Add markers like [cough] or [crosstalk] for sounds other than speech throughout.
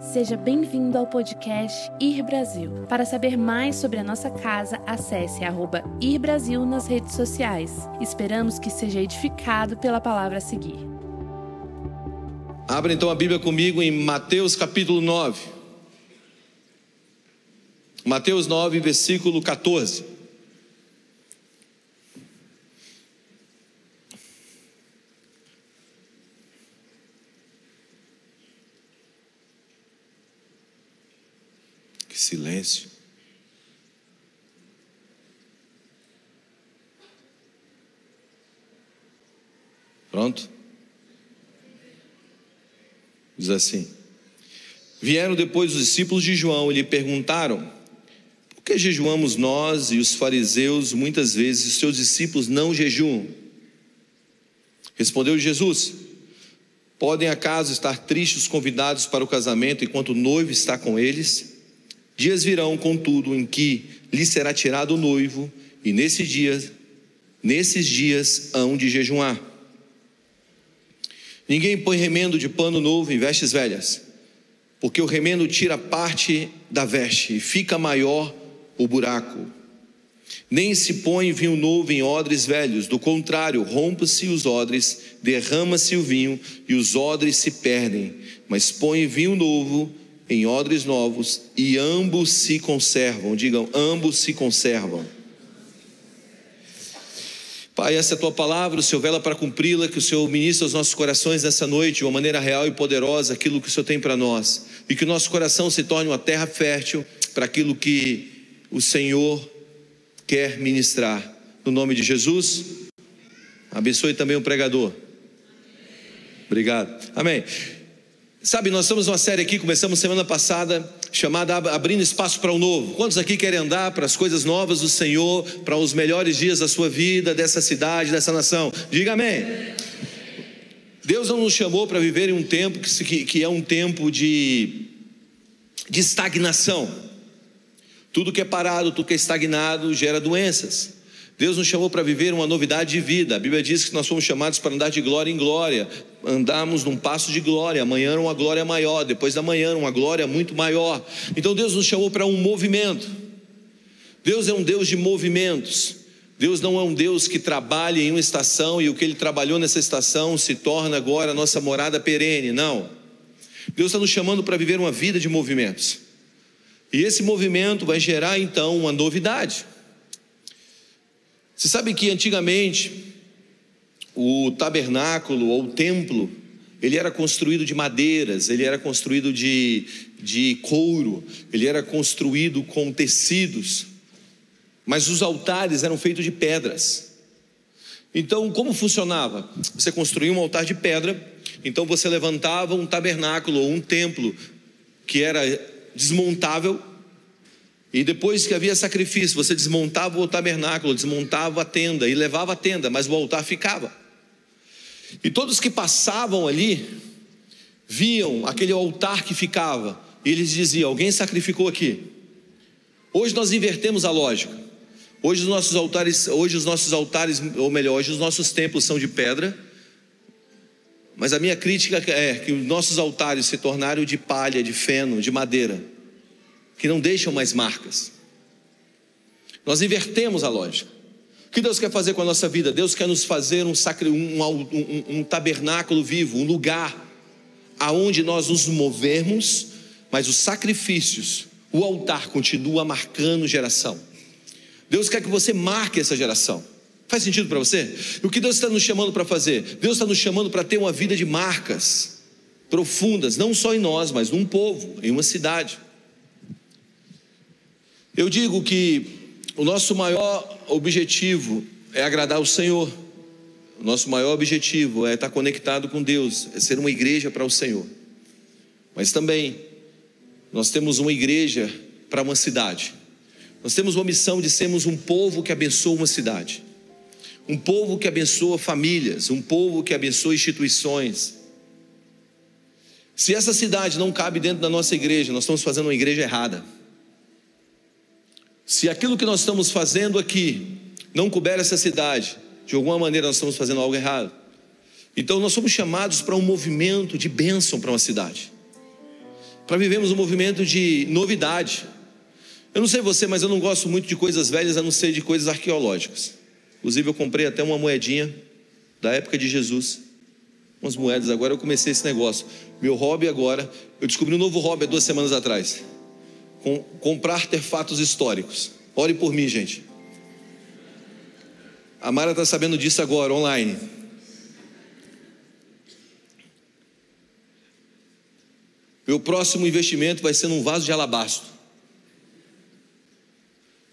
Seja bem-vindo ao podcast Ir Brasil. Para saber mais sobre a nossa casa, acesse arroba Ir Brasil nas redes sociais. Esperamos que seja edificado pela palavra a seguir. Abra então a Bíblia comigo em Mateus capítulo 9. Mateus 9, versículo 14. Que silêncio. Pronto? Diz assim: Vieram depois os discípulos de João e lhe perguntaram: Por que jejuamos nós e os fariseus muitas vezes e seus discípulos não jejuam? Respondeu Jesus: Podem acaso estar tristes os convidados para o casamento enquanto o noivo está com eles? Dias virão, contudo, em que lhe será tirado o noivo, e nesse dia, nesses dias hão de jejuar. Ninguém põe remendo de pano novo em vestes velhas, porque o remendo tira parte da veste e fica maior o buraco. Nem se põe vinho novo em odres velhos, do contrário, rompe-se os odres, derrama-se o vinho e os odres se perdem. Mas põe vinho novo em odres novos e ambos se conservam. Digam, ambos se conservam. Pai, essa é a tua palavra, o Senhor vela para cumpri-la, que o Senhor ministre aos nossos corações nessa noite, de uma maneira real e poderosa, aquilo que o Senhor tem para nós, e que o nosso coração se torne uma terra fértil para aquilo que o Senhor quer ministrar. No nome de Jesus, abençoe também o pregador. Obrigado. Amém. Sabe, nós estamos numa série aqui, começamos semana passada, chamada Abrindo Espaço para o Novo. Quantos aqui querem andar para as coisas novas do Senhor, para os melhores dias da sua vida, dessa cidade, dessa nação? Diga amém. Deus não nos chamou para viver em um tempo que, que é um tempo de, de estagnação. Tudo que é parado, tudo que é estagnado gera doenças. Deus nos chamou para viver uma novidade de vida. A Bíblia diz que nós fomos chamados para andar de glória em glória, andarmos num passo de glória. Amanhã uma glória maior, depois da manhã uma glória muito maior. Então Deus nos chamou para um movimento. Deus é um Deus de movimentos. Deus não é um Deus que trabalha em uma estação e o que ele trabalhou nessa estação se torna agora a nossa morada perene. Não. Deus está nos chamando para viver uma vida de movimentos. E esse movimento vai gerar então uma novidade. Você sabe que antigamente o tabernáculo ou o templo, ele era construído de madeiras, ele era construído de, de couro, ele era construído com tecidos, mas os altares eram feitos de pedras. Então, como funcionava? Você construía um altar de pedra, então você levantava um tabernáculo ou um templo que era desmontável e depois que havia sacrifício, você desmontava o tabernáculo, desmontava a tenda e levava a tenda, mas o altar ficava. E todos que passavam ali viam aquele altar que ficava, e eles diziam: Alguém sacrificou aqui. Hoje nós invertemos a lógica. Hoje os nossos altares, hoje os nossos altares, ou melhor, hoje os nossos templos são de pedra. Mas a minha crítica é que os nossos altares se tornaram de palha, de feno, de madeira que não deixam mais marcas. Nós invertemos a lógica. O que Deus quer fazer com a nossa vida? Deus quer nos fazer um, sacri, um, um, um tabernáculo vivo, um lugar aonde nós nos movemos, mas os sacrifícios, o altar continua marcando geração. Deus quer que você marque essa geração. Faz sentido para você? O que Deus está nos chamando para fazer? Deus está nos chamando para ter uma vida de marcas profundas, não só em nós, mas num povo, em uma cidade. Eu digo que o nosso maior objetivo é agradar o Senhor. O nosso maior objetivo é estar conectado com Deus, é ser uma igreja para o Senhor. Mas também nós temos uma igreja para uma cidade. Nós temos uma missão de sermos um povo que abençoa uma cidade. Um povo que abençoa famílias, um povo que abençoa instituições. Se essa cidade não cabe dentro da nossa igreja, nós estamos fazendo uma igreja errada. Se aquilo que nós estamos fazendo aqui não couber essa cidade, de alguma maneira nós estamos fazendo algo errado. Então nós somos chamados para um movimento de bênção para uma cidade. para vivermos um movimento de novidade. Eu não sei você, mas eu não gosto muito de coisas velhas, a não ser de coisas arqueológicas. Inclusive, eu comprei até uma moedinha da época de Jesus. Umas moedas, agora eu comecei esse negócio. Meu hobby agora, eu descobri um novo hobby há duas semanas atrás: Com, comprar artefatos históricos. Ore por mim, gente. A Mara está sabendo disso agora, online. Meu próximo investimento vai ser num vaso de alabastro.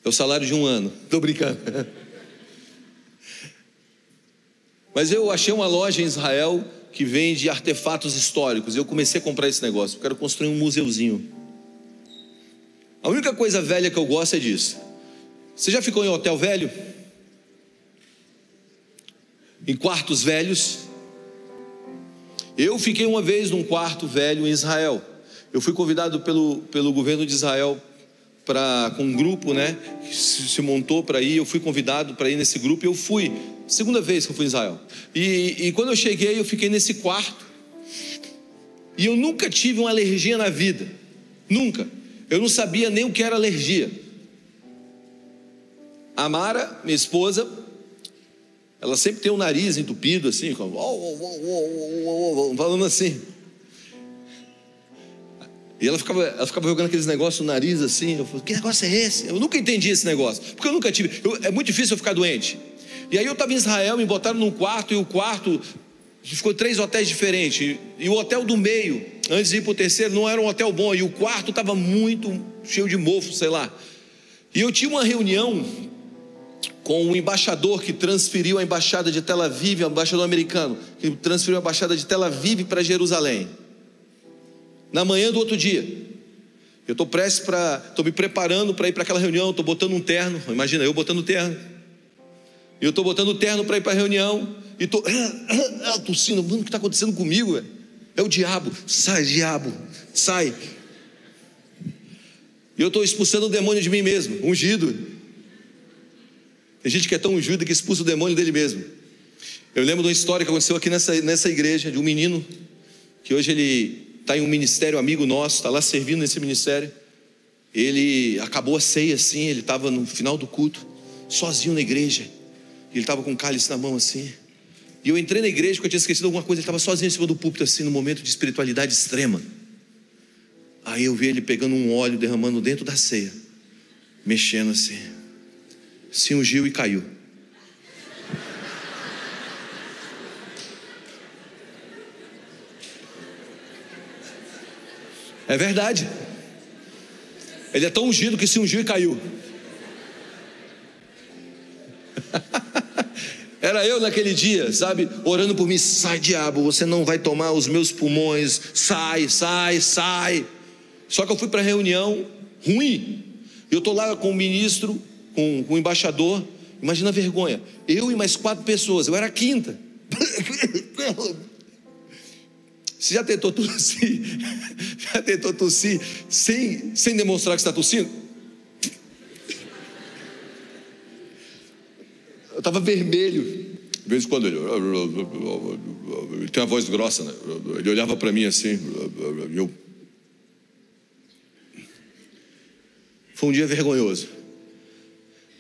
É o salário de um ano. Estou brincando. Mas eu achei uma loja em Israel que vende artefatos históricos. Eu comecei a comprar esse negócio. Eu quero construir um museuzinho. A única coisa velha que eu gosto é disso. Você já ficou em hotel velho? Em quartos velhos? Eu fiquei uma vez num quarto velho em Israel. Eu fui convidado pelo, pelo governo de Israel para com um grupo, né, que se montou para ir. Eu fui convidado para ir nesse grupo e eu fui. Segunda vez que eu fui em Israel. E, e quando eu cheguei, eu fiquei nesse quarto. E eu nunca tive uma alergia na vida. Nunca. Eu não sabia nem o que era alergia. A Mara, minha esposa, ela sempre tem o nariz entupido assim, falando assim. E ela ficava, ela ficava jogando aqueles negócios no nariz assim. Eu falei, que negócio é esse? Eu nunca entendi esse negócio. Porque eu nunca tive. Eu, é muito difícil eu ficar doente. E aí eu estava em Israel, me botaram num quarto, e o quarto ficou três hotéis diferentes. E o hotel do meio, antes de ir para o terceiro, não era um hotel bom. E o quarto estava muito cheio de mofo, sei lá. E eu tinha uma reunião com o embaixador que transferiu a embaixada de Tel Aviv, o embaixador americano, que transferiu a embaixada de Tel Aviv para Jerusalém na manhã do outro dia. Eu estou prestes para. Estou me preparando para ir para aquela reunião, estou botando um terno. Imagina, eu botando terno. E eu estou botando terno para ir para a reunião. E estou ah, tossindo. Mano, o que está acontecendo comigo? É o diabo. Sai, diabo. Sai. E eu estou expulsando o demônio de mim mesmo, ungido. Tem gente que é tão ungido que expulsa o demônio dele mesmo. Eu lembro de uma história que aconteceu aqui nessa, nessa igreja, de um menino, que hoje ele está em um ministério amigo nosso, está lá servindo nesse ministério. Ele acabou a ceia assim, ele estava no final do culto, sozinho na igreja. Ele estava com o cálice na mão assim. E eu entrei na igreja porque eu tinha esquecido alguma coisa, ele estava sozinho em cima do púlpito assim, no momento de espiritualidade extrema. Aí eu vi ele pegando um óleo, derramando dentro da ceia, mexendo assim. Se ungiu e caiu. É verdade. Ele é tão ungido que se ungiu e caiu. Era eu naquele dia, sabe, orando por mim, sai diabo, você não vai tomar os meus pulmões, sai, sai, sai. Só que eu fui para a reunião ruim. Eu estou lá com o ministro, com, com o embaixador. Imagina a vergonha. Eu e mais quatro pessoas, eu era a quinta. [laughs] Você já tentou tossir? [laughs] Já tentou tossir sem, sem demonstrar que está tossindo? Eu estava vermelho. De vez em quando ele, ele tem uma voz grossa, né? Ele olhava para mim assim, eu. Foi um dia vergonhoso.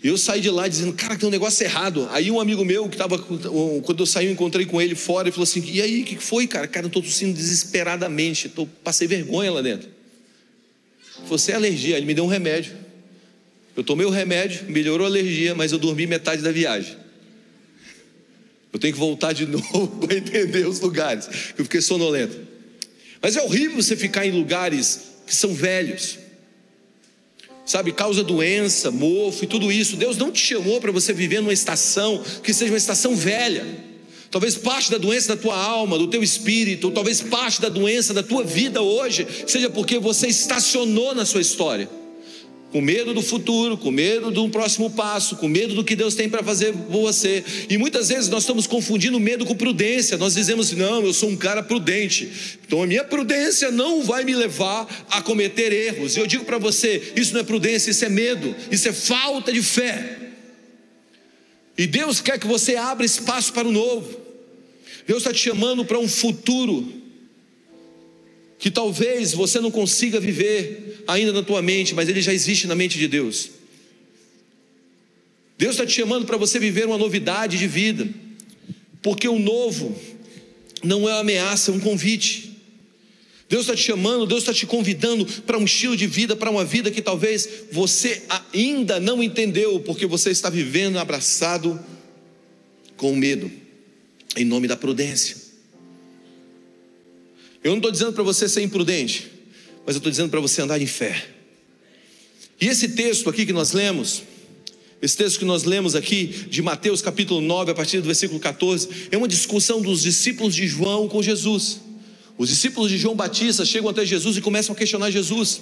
E eu saí de lá dizendo, cara, tem um negócio errado. Aí um amigo meu que estava, quando eu saí, eu encontrei com ele fora e falou assim: E aí, o que foi, cara? Cara, eu estou tossindo desesperadamente, tô, passei vergonha lá dentro. Você é alergia, ele me deu um remédio. Eu tomei o remédio, melhorou a alergia, mas eu dormi metade da viagem. Eu tenho que voltar de [laughs] novo para entender os lugares, eu fiquei sonolento. Mas é horrível você ficar em lugares que são velhos sabe, causa doença, mofo e tudo isso. Deus não te chamou para você viver numa estação que seja uma estação velha. Talvez parte da doença da tua alma, do teu espírito, ou talvez parte da doença da tua vida hoje, seja porque você estacionou na sua história com medo do futuro, com medo de um próximo passo, com medo do que Deus tem para fazer por você. E muitas vezes nós estamos confundindo medo com prudência. Nós dizemos, não, eu sou um cara prudente. Então a minha prudência não vai me levar a cometer erros. E eu digo para você, isso não é prudência, isso é medo, isso é falta de fé. E Deus quer que você abra espaço para o novo. Deus está te chamando para um futuro que talvez você não consiga viver ainda na tua mente, mas ele já existe na mente de Deus. Deus está te chamando para você viver uma novidade de vida, porque o novo não é uma ameaça, é um convite. Deus está te chamando, Deus está te convidando para um estilo de vida, para uma vida que talvez você ainda não entendeu, porque você está vivendo abraçado com medo, em nome da prudência. Eu não estou dizendo para você ser imprudente, mas eu estou dizendo para você andar em fé. E esse texto aqui que nós lemos, esse texto que nós lemos aqui, de Mateus capítulo 9, a partir do versículo 14, é uma discussão dos discípulos de João com Jesus. Os discípulos de João Batista chegam até Jesus e começam a questionar Jesus.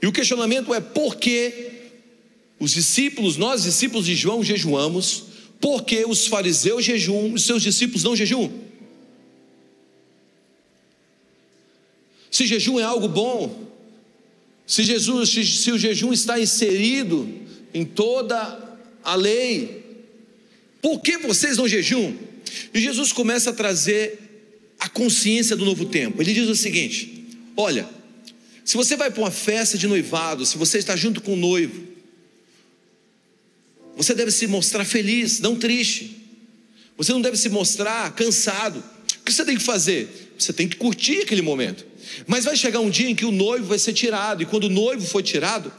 E o questionamento é por que os discípulos, nós discípulos de João, jejuamos, por que os fariseus jejuam e seus discípulos não jejuam? Se jejum é algo bom, se Jesus, se o jejum está inserido em toda a lei, por que vocês não jejum? E Jesus começa a trazer a consciência do novo tempo. Ele diz o seguinte: olha, se você vai para uma festa de noivado, se você está junto com o noivo, você deve se mostrar feliz, não triste. Você não deve se mostrar cansado. O que você tem que fazer? Você tem que curtir aquele momento. Mas vai chegar um dia em que o noivo vai ser tirado, e quando o noivo for tirado,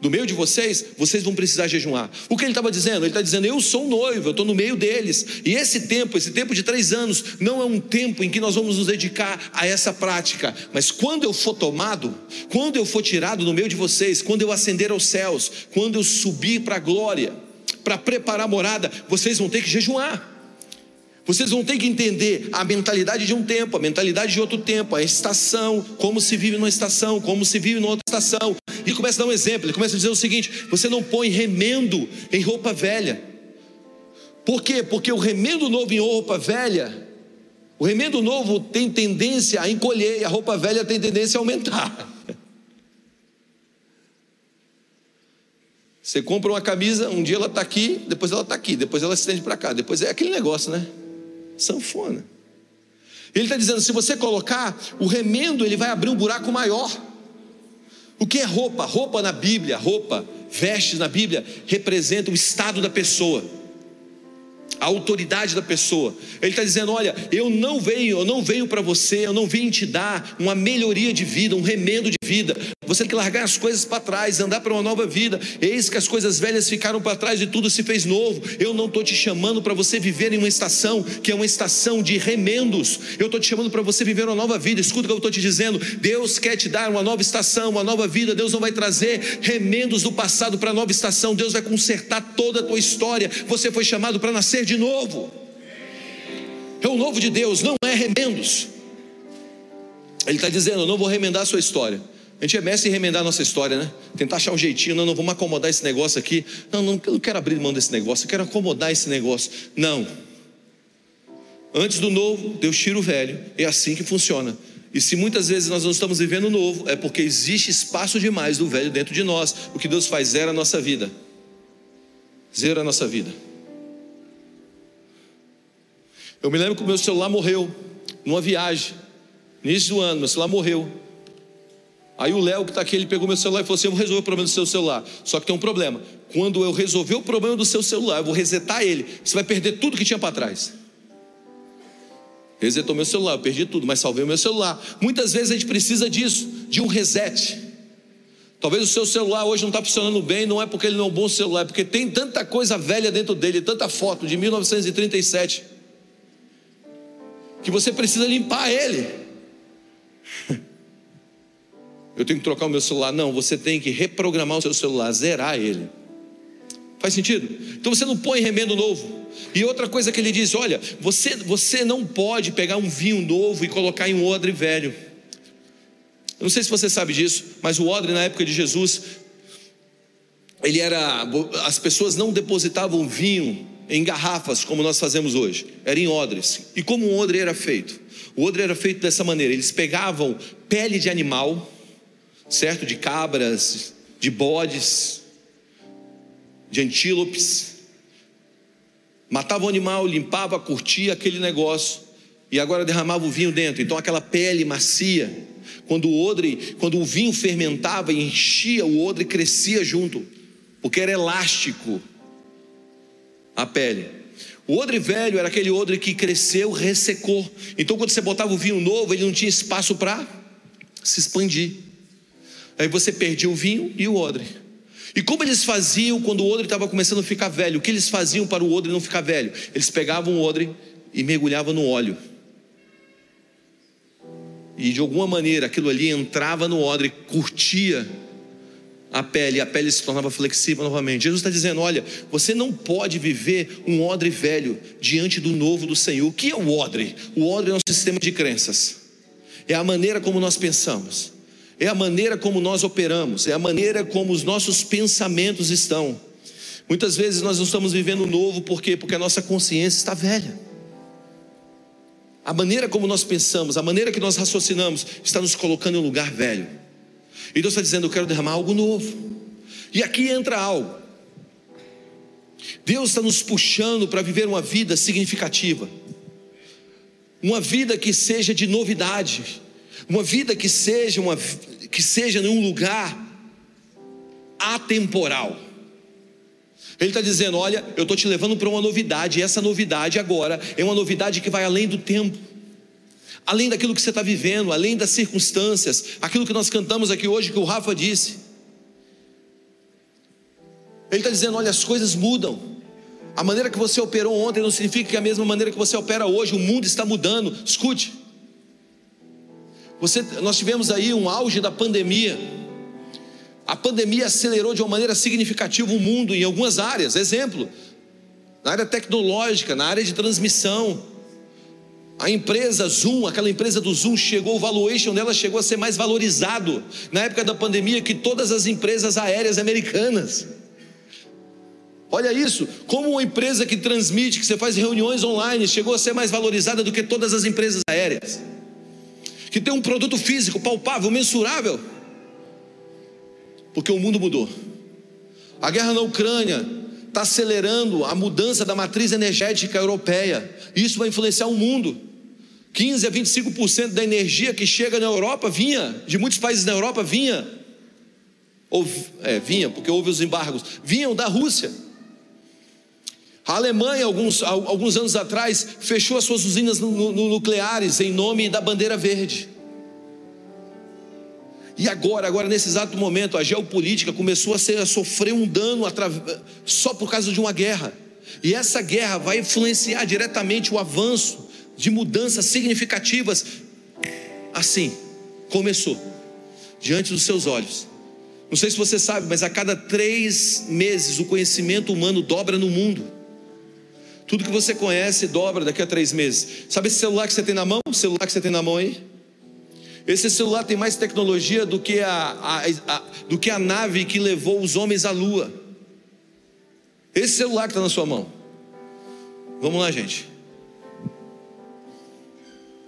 do meio de vocês, vocês vão precisar jejuar. O que ele estava dizendo? Ele está dizendo: Eu sou noivo, eu estou no meio deles. E esse tempo, esse tempo de três anos, não é um tempo em que nós vamos nos dedicar a essa prática. Mas quando eu for tomado, quando eu for tirado no meio de vocês, quando eu ascender aos céus, quando eu subir para a glória, para preparar a morada, vocês vão ter que jejuar. Vocês vão ter que entender a mentalidade de um tempo, a mentalidade de outro tempo, a estação, como se vive numa estação, como se vive numa outra estação. E começa a dar um exemplo, ele começa a dizer o seguinte: você não põe remendo em roupa velha. Por quê? Porque o remendo novo em roupa velha, o remendo novo tem tendência a encolher e a roupa velha tem tendência a aumentar. [laughs] Você compra uma camisa, um dia ela está aqui, depois ela está aqui, depois ela se estende para cá, depois é aquele negócio, né? Sanfona. Ele está dizendo: se você colocar o remendo, ele vai abrir um buraco maior. O que é roupa? Roupa na Bíblia, roupa, vestes na Bíblia, representa o estado da pessoa, a autoridade da pessoa. Ele está dizendo: olha, eu não venho, eu não venho para você, eu não vim te dar uma melhoria de vida, um remendo de vida, você tem que largar as coisas para trás, andar para uma nova vida. Eis que as coisas velhas ficaram para trás e tudo se fez novo. Eu não estou te chamando para você viver em uma estação que é uma estação de remendos. Eu estou te chamando para você viver uma nova vida. Escuta o que eu estou te dizendo. Deus quer te dar uma nova estação, uma nova vida. Deus não vai trazer remendos do passado para a nova estação. Deus vai consertar toda a tua história. Você foi chamado para nascer de novo. É o novo de Deus, não é remendos. Ele está dizendo: Eu não vou remendar a sua história. A gente é mestre em remendar a nossa história, né? Tentar achar um jeitinho, não, não, vamos acomodar esse negócio aqui. Não, não, eu não quero abrir mão desse negócio, eu quero acomodar esse negócio. Não. Antes do novo, Deus tira o velho. É assim que funciona. E se muitas vezes nós não estamos vivendo o novo, é porque existe espaço demais do velho dentro de nós. O que Deus faz zera a nossa vida. Zera a nossa vida. Eu me lembro que o meu celular morreu numa viagem. Início do ano, meu celular morreu. Aí o Léo que está aqui, ele pegou meu celular e falou assim: Eu vou resolver o problema do seu celular. Só que tem um problema. Quando eu resolver o problema do seu celular, eu vou resetar ele. Você vai perder tudo que tinha para trás. Resetou meu celular, eu perdi tudo, mas salvei o meu celular. Muitas vezes a gente precisa disso, de um reset. Talvez o seu celular hoje não está funcionando bem, não é porque ele não é um bom celular, é porque tem tanta coisa velha dentro dele, tanta foto de 1937, que você precisa limpar ele. Eu tenho que trocar o meu celular. Não, você tem que reprogramar o seu celular, zerar ele. Faz sentido? Então você não põe remendo novo. E outra coisa que ele diz: olha, você, você não pode pegar um vinho novo e colocar em um odre velho. Eu não sei se você sabe disso, mas o odre na época de Jesus, ele era. As pessoas não depositavam vinho em garrafas como nós fazemos hoje, era em odres. E como um odre era feito? O odre era feito dessa maneira: eles pegavam pele de animal certo? De cabras, de bodes, de antílopes. Matava o animal, limpava, curtia aquele negócio e agora derramava o vinho dentro. Então aquela pele macia, quando o odre, quando o vinho fermentava enchia, o odre crescia junto, porque era elástico a pele. O odre velho era aquele odre que cresceu, ressecou. Então quando você botava o vinho novo, ele não tinha espaço para se expandir. Aí você perdia o vinho e o odre. E como eles faziam quando o odre estava começando a ficar velho? O que eles faziam para o odre não ficar velho? Eles pegavam o odre e mergulhavam no óleo. E de alguma maneira aquilo ali entrava no odre, curtia a pele, a pele se tornava flexível novamente. Jesus está dizendo: olha, você não pode viver um odre velho diante do novo do Senhor. O que é o odre? O odre é um sistema de crenças, é a maneira como nós pensamos é a maneira como nós operamos, é a maneira como os nossos pensamentos estão. Muitas vezes nós não estamos vivendo novo, por quê? Porque a nossa consciência está velha. A maneira como nós pensamos, a maneira que nós raciocinamos, está nos colocando em um lugar velho. E Deus está dizendo: Eu quero derramar algo novo. E aqui entra algo. Deus está nos puxando para viver uma vida significativa, uma vida que seja de novidade, uma vida que seja uma que seja em um lugar atemporal. Ele está dizendo: Olha, eu estou te levando para uma novidade, e essa novidade agora é uma novidade que vai além do tempo, além daquilo que você está vivendo, além das circunstâncias, aquilo que nós cantamos aqui hoje, que o Rafa disse. Ele está dizendo: Olha, as coisas mudam. A maneira que você operou ontem não significa que é a mesma maneira que você opera hoje, o mundo está mudando. Escute. Você, nós tivemos aí um auge da pandemia. A pandemia acelerou de uma maneira significativa o mundo em algumas áreas. Exemplo, na área tecnológica, na área de transmissão. A empresa Zoom, aquela empresa do Zoom chegou, o valuation dela chegou a ser mais valorizado na época da pandemia que todas as empresas aéreas americanas. Olha isso, como uma empresa que transmite, que você faz reuniões online, chegou a ser mais valorizada do que todas as empresas aéreas que tem um produto físico palpável, mensurável. Porque o mundo mudou. A guerra na Ucrânia está acelerando a mudança da matriz energética europeia. Isso vai influenciar o mundo. 15 a 25% da energia que chega na Europa vinha, de muitos países da Europa vinha, ou é, vinha, porque houve os embargos, vinham da Rússia. A Alemanha, alguns, alguns anos atrás, fechou as suas usinas nucleares em nome da bandeira verde. E agora, agora nesse exato momento, a geopolítica começou a, ser, a sofrer um dano só por causa de uma guerra. E essa guerra vai influenciar diretamente o avanço de mudanças significativas. Assim, começou, diante dos seus olhos. Não sei se você sabe, mas a cada três meses o conhecimento humano dobra no mundo. Tudo que você conhece dobra daqui a três meses. Sabe esse celular que você tem na mão? O celular que você tem na mão aí? Esse celular tem mais tecnologia do que a, a, a, do que a nave que levou os homens à lua. Esse celular que está na sua mão. Vamos lá, gente.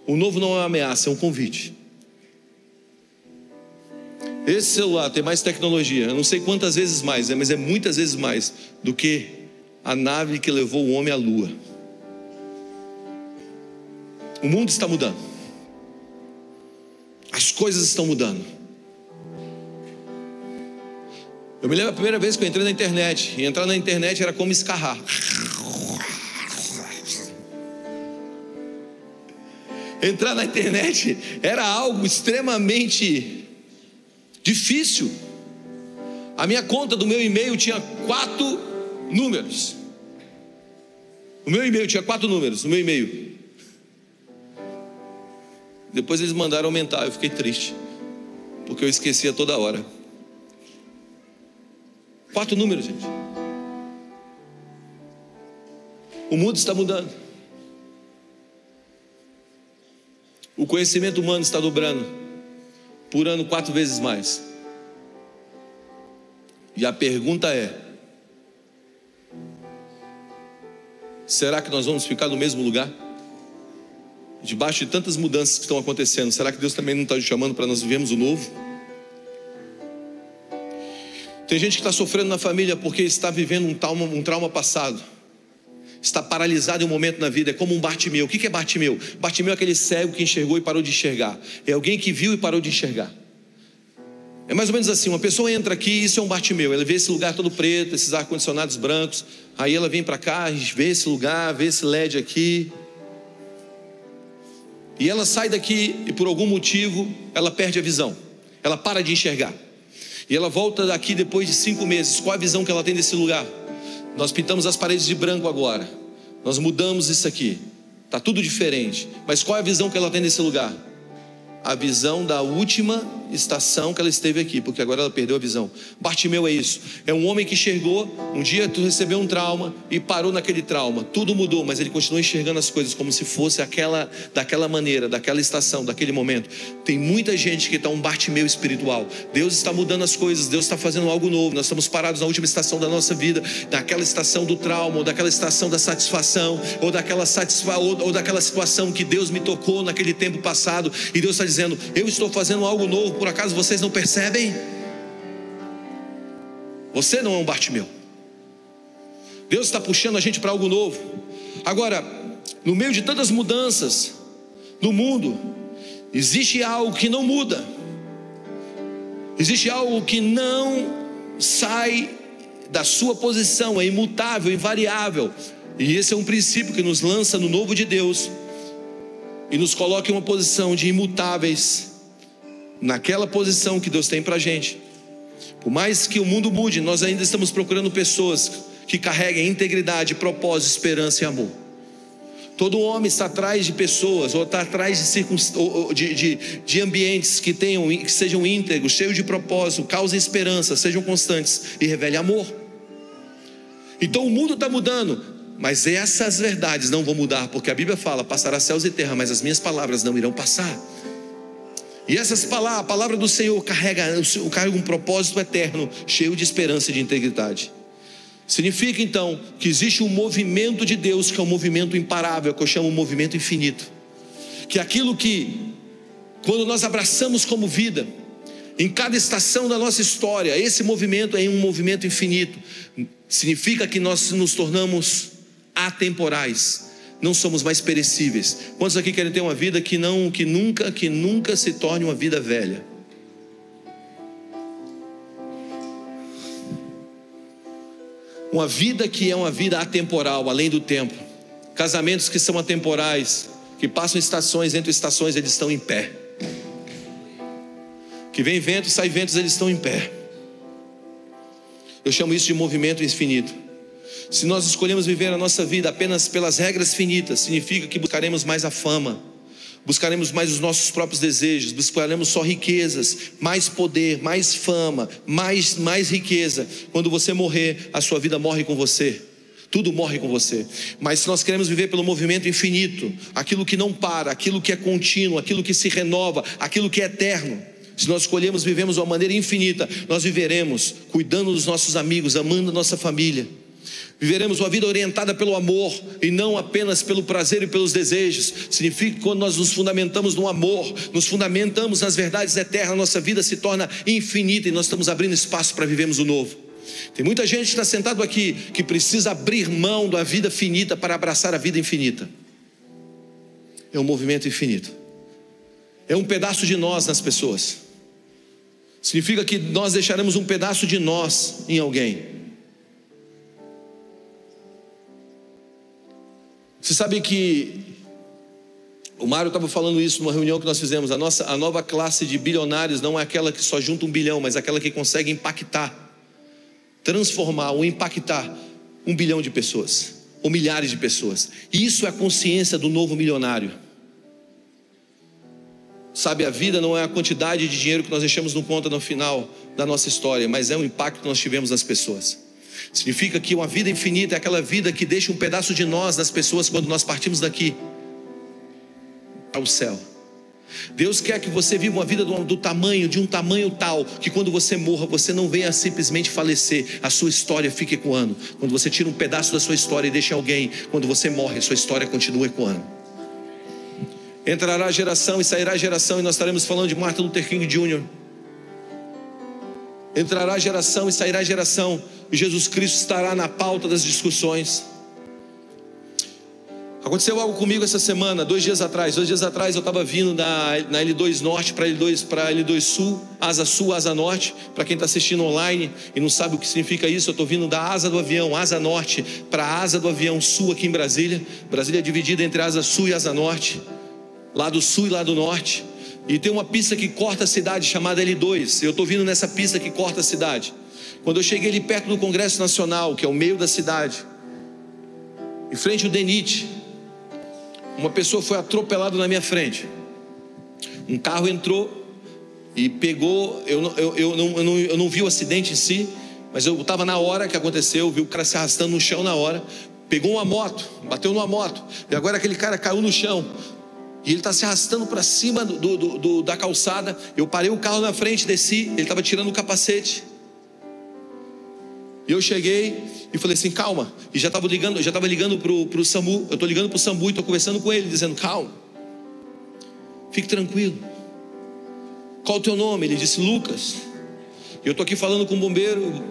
O novo não é uma ameaça, é um convite. Esse celular tem mais tecnologia, eu não sei quantas vezes mais, mas é muitas vezes mais do que a nave que levou o homem à lua. O mundo está mudando. As coisas estão mudando. Eu me lembro a primeira vez que eu entrei na internet. E entrar na internet era como escarrar. Entrar na internet era algo extremamente difícil. A minha conta do meu e-mail tinha quatro números. O meu e-mail tinha quatro números, o meu e-mail. Depois eles mandaram aumentar, eu fiquei triste, porque eu esquecia toda hora. Quatro números, gente. O mundo está mudando. O conhecimento humano está dobrando por ano quatro vezes mais. E a pergunta é: Será que nós vamos ficar no mesmo lugar? Debaixo de tantas mudanças que estão acontecendo, será que Deus também não está chamando para nós vivermos o novo? Tem gente que está sofrendo na família porque está vivendo um trauma, um trauma passado, está paralisado em um momento na vida, é como um Bartimeu. O que é Bartimeu? Bartimeu é aquele cego que enxergou e parou de enxergar. É alguém que viu e parou de enxergar. É mais ou menos assim: uma pessoa entra aqui, isso é um Bartimeu. Ela vê esse lugar todo preto, esses ar-condicionados brancos. Aí ela vem para cá, vê esse lugar, vê esse LED aqui. E ela sai daqui e por algum motivo ela perde a visão. Ela para de enxergar. E ela volta daqui depois de cinco meses. Qual a visão que ela tem desse lugar? Nós pintamos as paredes de branco agora. Nós mudamos isso aqui. Está tudo diferente. Mas qual é a visão que ela tem desse lugar? A visão da última estação que ela esteve aqui, porque agora ela perdeu a visão. Bartimeu é isso. É um homem que enxergou, um dia tu recebeu um trauma e parou naquele trauma. Tudo mudou, mas ele continua enxergando as coisas como se fosse aquela daquela maneira, daquela estação, daquele momento. Tem muita gente que está um Bartimeu espiritual. Deus está mudando as coisas, Deus está fazendo algo novo. Nós estamos parados na última estação da nossa vida, daquela estação do trauma, ou daquela estação da satisfação, ou daquela satisfa ou, ou daquela situação que Deus me tocou naquele tempo passado, e Deus está dizendo: Eu estou fazendo algo novo por acaso vocês não percebem? Você não é um Bartimeu. Deus está puxando a gente para algo novo. Agora, no meio de tantas mudanças no mundo, existe algo que não muda. Existe algo que não sai da sua posição, é imutável, invariável. E esse é um princípio que nos lança no novo de Deus e nos coloca em uma posição de imutáveis naquela posição que Deus tem para a gente. Por mais que o mundo mude, nós ainda estamos procurando pessoas que carreguem integridade, propósito, esperança e amor. Todo homem está atrás de pessoas, ou está atrás de, circunst... de, de, de ambientes que, tenham, que sejam íntegros, cheios de propósito, causem esperança, sejam constantes e revelem amor. Então o mundo está mudando, mas essas verdades não vão mudar, porque a Bíblia fala: passará céus e terra, mas as minhas palavras não irão passar. E essas palavras, a palavra do Senhor carrega, carrega um propósito eterno, cheio de esperança e de integridade. Significa então que existe um movimento de Deus que é um movimento imparável, que eu chamo um movimento infinito. Que aquilo que, quando nós abraçamos como vida, em cada estação da nossa história, esse movimento é um movimento infinito. Significa que nós nos tornamos atemporais não somos mais perecíveis. Quantos aqui querem ter uma vida que não, que nunca, que nunca se torne uma vida velha? Uma vida que é uma vida atemporal, além do tempo. Casamentos que são atemporais, que passam estações, entre estações eles estão em pé. Que vem vento, sai ventos, eles estão em pé. Eu chamo isso de movimento infinito. Se nós escolhemos viver a nossa vida apenas pelas regras finitas, significa que buscaremos mais a fama, buscaremos mais os nossos próprios desejos, buscaremos só riquezas, mais poder, mais fama, mais, mais riqueza. Quando você morrer, a sua vida morre com você. Tudo morre com você. Mas se nós queremos viver pelo movimento infinito, aquilo que não para, aquilo que é contínuo, aquilo que se renova, aquilo que é eterno, se nós escolhemos vivemos de uma maneira infinita, nós viveremos cuidando dos nossos amigos, amando a nossa família Viveremos uma vida orientada pelo amor e não apenas pelo prazer e pelos desejos. Significa que quando nós nos fundamentamos no amor, nos fundamentamos nas verdades eternas, nossa vida se torna infinita e nós estamos abrindo espaço para vivermos o novo. Tem muita gente que está sentado aqui que precisa abrir mão da vida finita para abraçar a vida infinita. É um movimento infinito. É um pedaço de nós nas pessoas. Significa que nós deixaremos um pedaço de nós em alguém. Você sabe que o Mário estava falando isso numa reunião que nós fizemos. A nossa a nova classe de bilionários não é aquela que só junta um bilhão, mas aquela que consegue impactar, transformar ou impactar um bilhão de pessoas ou milhares de pessoas. Isso é a consciência do novo milionário. Sabe, a vida não é a quantidade de dinheiro que nós deixamos no conta no final da nossa história, mas é o impacto que nós tivemos nas pessoas. Significa que uma vida infinita é aquela vida que deixa um pedaço de nós nas pessoas quando nós partimos daqui para o céu. Deus quer que você viva uma vida do, tamanho, de um tamanho tal, que quando você morra, você não venha simplesmente falecer, a sua história fique ecoando. Quando você tira um pedaço da sua história e deixa alguém, quando você morre, a sua história continua ecoando. Entrará geração e sairá geração, e nós estaremos falando de Martin Luther King Jr. Entrará geração e sairá geração, e Jesus Cristo estará na pauta das discussões. Aconteceu algo comigo essa semana, dois dias atrás. Dois dias atrás eu estava vindo na, na L2 Norte para L2 para L2 Sul, asa Sul, asa Norte. Para quem está assistindo online e não sabe o que significa isso, eu estou vindo da asa do avião, asa Norte, para a asa do avião Sul aqui em Brasília. Brasília é dividida entre asa Sul e asa Norte, lado Sul e lado Norte. E tem uma pista que corta a cidade chamada L2. Eu estou vindo nessa pista que corta a cidade. Quando eu cheguei ali perto do Congresso Nacional, que é o meio da cidade, em frente ao DENIT, uma pessoa foi atropelada na minha frente. Um carro entrou e pegou. Eu, eu, eu, não, eu, não, eu não vi o acidente em si, mas eu estava na hora que aconteceu, vi o cara se arrastando no chão na hora. Pegou uma moto, bateu numa moto, e agora aquele cara caiu no chão. E ele está se arrastando para cima do, do, do, da calçada. Eu parei o carro na frente, desci, ele estava tirando o capacete. E eu cheguei e falei assim, calma. E já estava ligando, já estava ligando pro, pro SAMU. Eu estou ligando pro SAMU e estou conversando com ele, dizendo, calma. Fique tranquilo. Qual o teu nome? Ele disse, Lucas. E eu estou aqui falando com o bombeiro.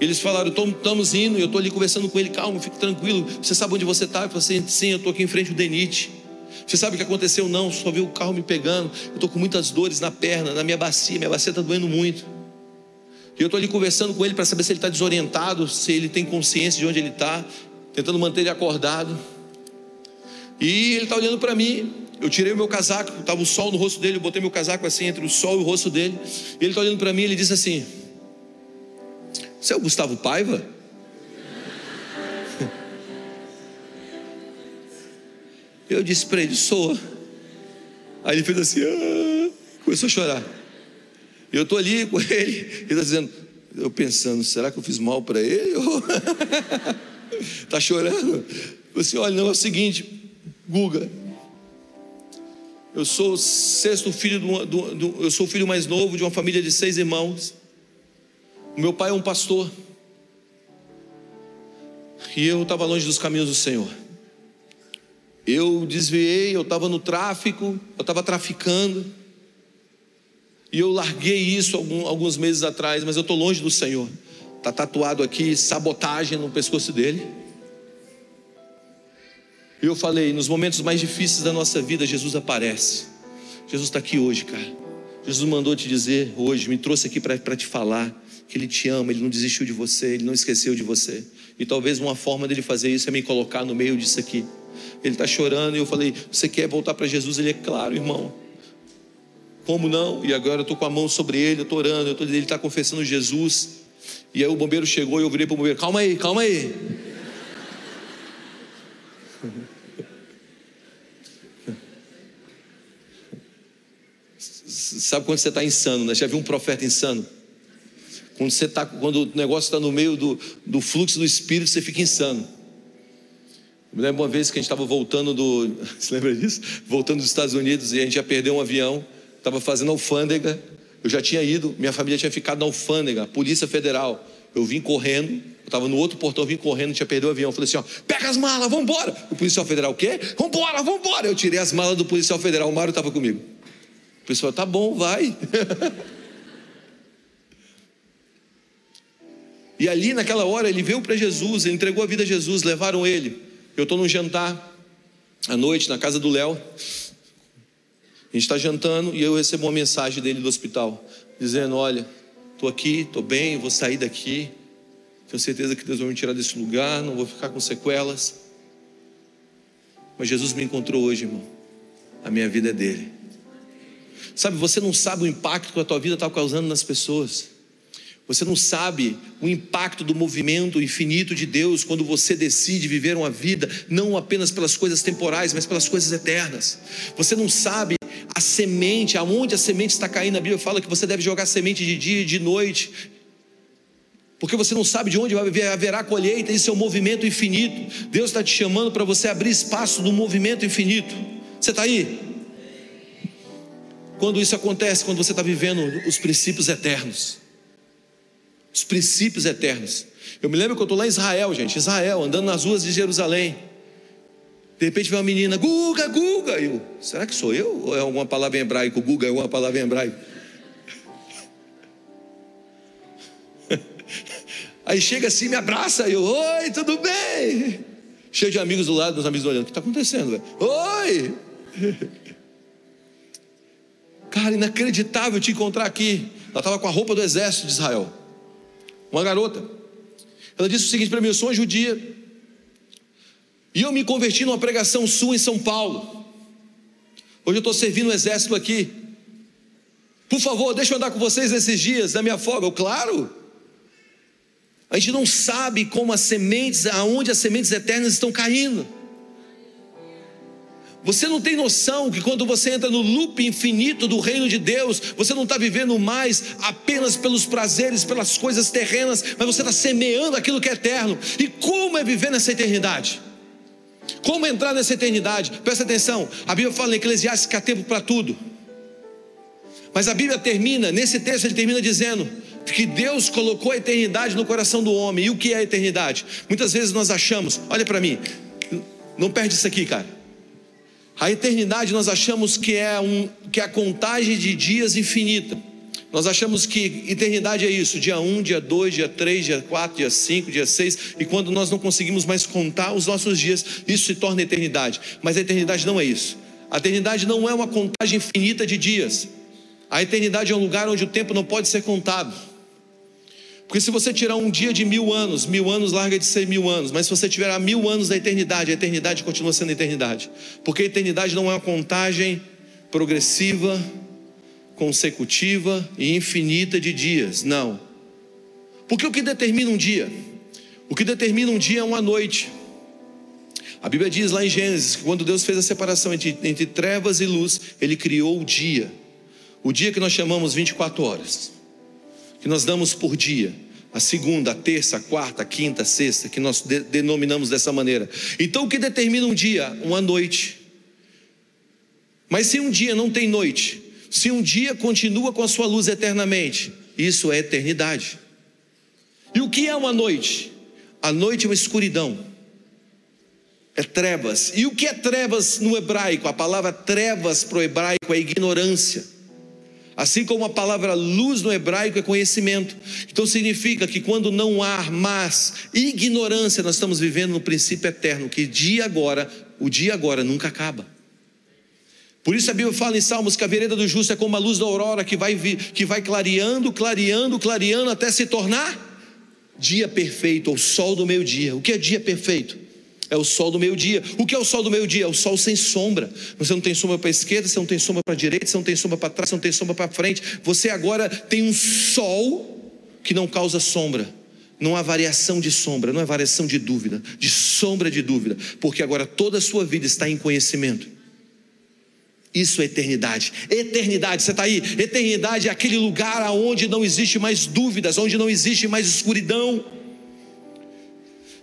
Eles falaram, estamos indo. E eu estou ali conversando com ele, calma, fique tranquilo. Você sabe onde você está? Eu falei assim, sim, eu estou aqui em frente ao Denite. Você sabe o que aconteceu? Não, só vi o carro me pegando. Eu estou com muitas dores na perna, na minha bacia. Minha bacia está doendo muito. E eu estou ali conversando com ele para saber se ele está desorientado, se ele tem consciência de onde ele está, tentando manter ele acordado. E ele está olhando para mim. Eu tirei o meu casaco, estava o sol no rosto dele, eu botei meu casaco assim entre o sol e o rosto dele. E ele está olhando para mim e ele disse assim: Você é o Gustavo Paiva? Eu disse para ele: Sou. Aí ele fez assim, ah, começou a chorar. Eu estou ali com [laughs] ele, ele está dizendo, eu pensando, será que eu fiz mal para ele? Está [laughs] chorando? Você olha, não é o seguinte, Guga, eu sou o sexto filho, do, do, eu sou o filho mais novo de uma família de seis irmãos. O meu pai é um pastor. E eu estava longe dos caminhos do Senhor. Eu desviei, eu estava no tráfico, eu estava traficando. E eu larguei isso alguns meses atrás, mas eu estou longe do Senhor. Está tatuado aqui sabotagem no pescoço dele. E eu falei: nos momentos mais difíceis da nossa vida, Jesus aparece. Jesus está aqui hoje, cara. Jesus mandou te dizer hoje, me trouxe aqui para te falar que Ele te ama, Ele não desistiu de você, Ele não esqueceu de você. E talvez uma forma dele fazer isso é me colocar no meio disso aqui. Ele está chorando e eu falei: Você quer voltar para Jesus? Ele é claro, irmão. Como não? E agora eu estou com a mão sobre ele, eu estou orando, eu tô, ele está confessando Jesus. E aí o bombeiro chegou e eu virei para o bombeiro: calma aí, calma aí. Sabe quando você está insano, né? Já viu um profeta insano? Quando, você tá, quando o negócio está no meio do, do fluxo do Espírito, você fica insano. Me lembro uma vez que a gente estava voltando do. [laughs] Você lembra disso? Voltando dos Estados Unidos e a gente já perdeu um avião estava fazendo alfândega, eu já tinha ido, minha família tinha ficado na alfândega, Polícia Federal. Eu vim correndo, eu estava no outro portão, eu vim correndo, tinha perdido o avião. Eu falei assim: ó, pega as malas, vamos embora. O policial federal, o quê? Vamos embora. Eu tirei as malas do policial federal, o Mário estava comigo. O pessoal, tá bom, vai. [laughs] e ali, naquela hora, ele veio para Jesus, ele entregou a vida a Jesus, levaram ele. Eu estou num jantar à noite na casa do Léo. A gente está jantando e eu recebo uma mensagem dele do hospital, dizendo: Olha, estou aqui, estou bem, vou sair daqui. Tenho certeza que Deus vai me tirar desse lugar, não vou ficar com sequelas. Mas Jesus me encontrou hoje, irmão. A minha vida é dele. Sabe, você não sabe o impacto que a tua vida está causando nas pessoas. Você não sabe o impacto do movimento infinito de Deus quando você decide viver uma vida não apenas pelas coisas temporais, mas pelas coisas eternas. Você não sabe a semente, aonde a semente está caindo. A Bíblia fala que você deve jogar semente de dia e de noite, porque você não sabe de onde haverá colheita. Isso é um movimento infinito. Deus está te chamando para você abrir espaço no movimento infinito. Você está aí? Quando isso acontece, quando você está vivendo os princípios eternos os princípios eternos. Eu me lembro que eu estou lá em Israel, gente, Israel, andando nas ruas de Jerusalém. De repente vem uma menina, Guga, Guga. Eu, será que sou eu? Ou é alguma palavra em hebraico? Guga é uma palavra hebraico. [laughs] Aí chega assim, me abraça, eu, oi, tudo bem? Cheio de amigos do lado, meus amigos olhando. O que está acontecendo, velho? Oi! [laughs] Cara, inacreditável te encontrar aqui. Ela estava com a roupa do exército de Israel. Uma garota. Ela disse o seguinte para mim: Eu sou uma judia. E eu me converti numa pregação sua em São Paulo. Hoje eu estou servindo o exército aqui. Por favor, deixa eu andar com vocês esses dias da minha folga. Eu, claro. A gente não sabe como as sementes, aonde as sementes eternas estão caindo. Você não tem noção que quando você entra no loop infinito do reino de Deus, você não está vivendo mais apenas pelos prazeres, pelas coisas terrenas, mas você está semeando aquilo que é eterno. E como é viver nessa eternidade? Como entrar nessa eternidade? Presta atenção, a Bíblia fala em Eclesiastes que há tempo para tudo. Mas a Bíblia termina, nesse texto ele termina dizendo que Deus colocou a eternidade no coração do homem. E o que é a eternidade? Muitas vezes nós achamos, olha para mim, não perde isso aqui, cara. A eternidade nós achamos que é, um, que é a contagem de dias infinita. Nós achamos que eternidade é isso, dia 1, dia 2, dia 3, dia 4, dia 5, dia 6, e quando nós não conseguimos mais contar os nossos dias, isso se torna eternidade. Mas a eternidade não é isso. A eternidade não é uma contagem infinita de dias. A eternidade é um lugar onde o tempo não pode ser contado. Porque se você tirar um dia de mil anos, mil anos larga de ser mil anos, mas se você tiver mil anos da eternidade, a eternidade continua sendo eternidade. Porque a eternidade não é uma contagem progressiva, consecutiva e infinita de dias, não. Porque o que determina um dia? O que determina um dia é uma noite. A Bíblia diz lá em Gênesis que quando Deus fez a separação entre, entre trevas e luz, Ele criou o dia. O dia que nós chamamos 24 horas que nós damos por dia, a segunda, a terça, a quarta, a quinta, a sexta, que nós de denominamos dessa maneira. Então, o que determina um dia? Uma noite. Mas se um dia não tem noite, se um dia continua com a sua luz eternamente, isso é eternidade. E o que é uma noite? A noite é uma escuridão, é trevas. E o que é trevas no hebraico? A palavra trevas para o hebraico é ignorância. Assim como a palavra luz no hebraico é conhecimento. Então significa que quando não há mais ignorância, nós estamos vivendo no princípio eterno, que dia agora, o dia agora nunca acaba. Por isso a Bíblia fala em Salmos que a vereda do justo é como a luz da aurora que vai, que vai clareando, clareando, clareando até se tornar dia perfeito, ou sol do meio-dia. O que é dia perfeito? É o sol do meio-dia. O que é o sol do meio-dia? É o sol sem sombra. Você não tem sombra para a esquerda, você não tem sombra para a direita, você não tem sombra para trás, você não tem sombra para frente. Você agora tem um sol que não causa sombra. Não há variação de sombra, não é variação de dúvida, de sombra de dúvida, porque agora toda a sua vida está em conhecimento. Isso é eternidade. Eternidade, você está aí? Eternidade é aquele lugar onde não existe mais dúvidas, onde não existe mais escuridão.